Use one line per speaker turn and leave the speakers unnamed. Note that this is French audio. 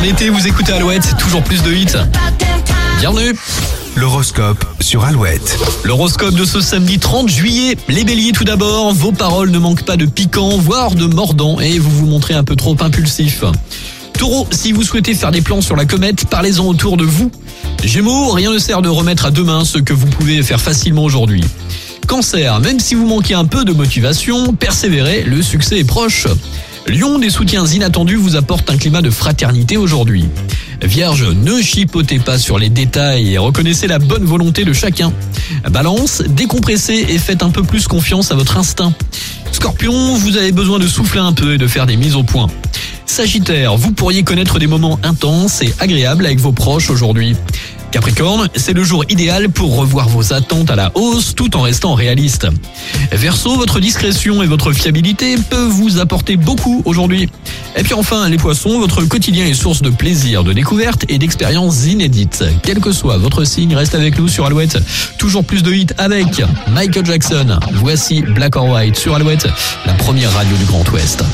En été, vous écoutez Alouette, toujours plus de hits. Bienvenue
L'horoscope sur Alouette.
L'horoscope de ce samedi 30 juillet. Les béliers tout d'abord, vos paroles ne manquent pas de piquant, voire de mordant, et vous vous montrez un peu trop impulsif. Taureau, si vous souhaitez faire des plans sur la comète, parlez-en autour de vous. Gémeaux, rien ne sert de remettre à demain ce que vous pouvez faire facilement aujourd'hui. Cancer, même si vous manquez un peu de motivation, persévérez, le succès est proche. Lion, des soutiens inattendus vous apportent un climat de fraternité aujourd'hui. Vierge, ne chipotez pas sur les détails et reconnaissez la bonne volonté de chacun. Balance, décompressez et faites un peu plus confiance à votre instinct. Scorpion, vous avez besoin de souffler un peu et de faire des mises au point. Sagittaire, vous pourriez connaître des moments intenses et agréables avec vos proches aujourd'hui. Capricorne, c'est le jour idéal pour revoir vos attentes à la hausse tout en restant réaliste. Verseau, votre discrétion et votre fiabilité peuvent vous apporter beaucoup aujourd'hui. Et puis enfin, les poissons, votre quotidien est source de plaisir, de découverte et d'expériences inédites. Quel que soit votre signe, reste avec nous sur Alouette. Toujours plus de hits avec Michael Jackson. Voici Black or White sur Alouette, la première radio du Grand Ouest.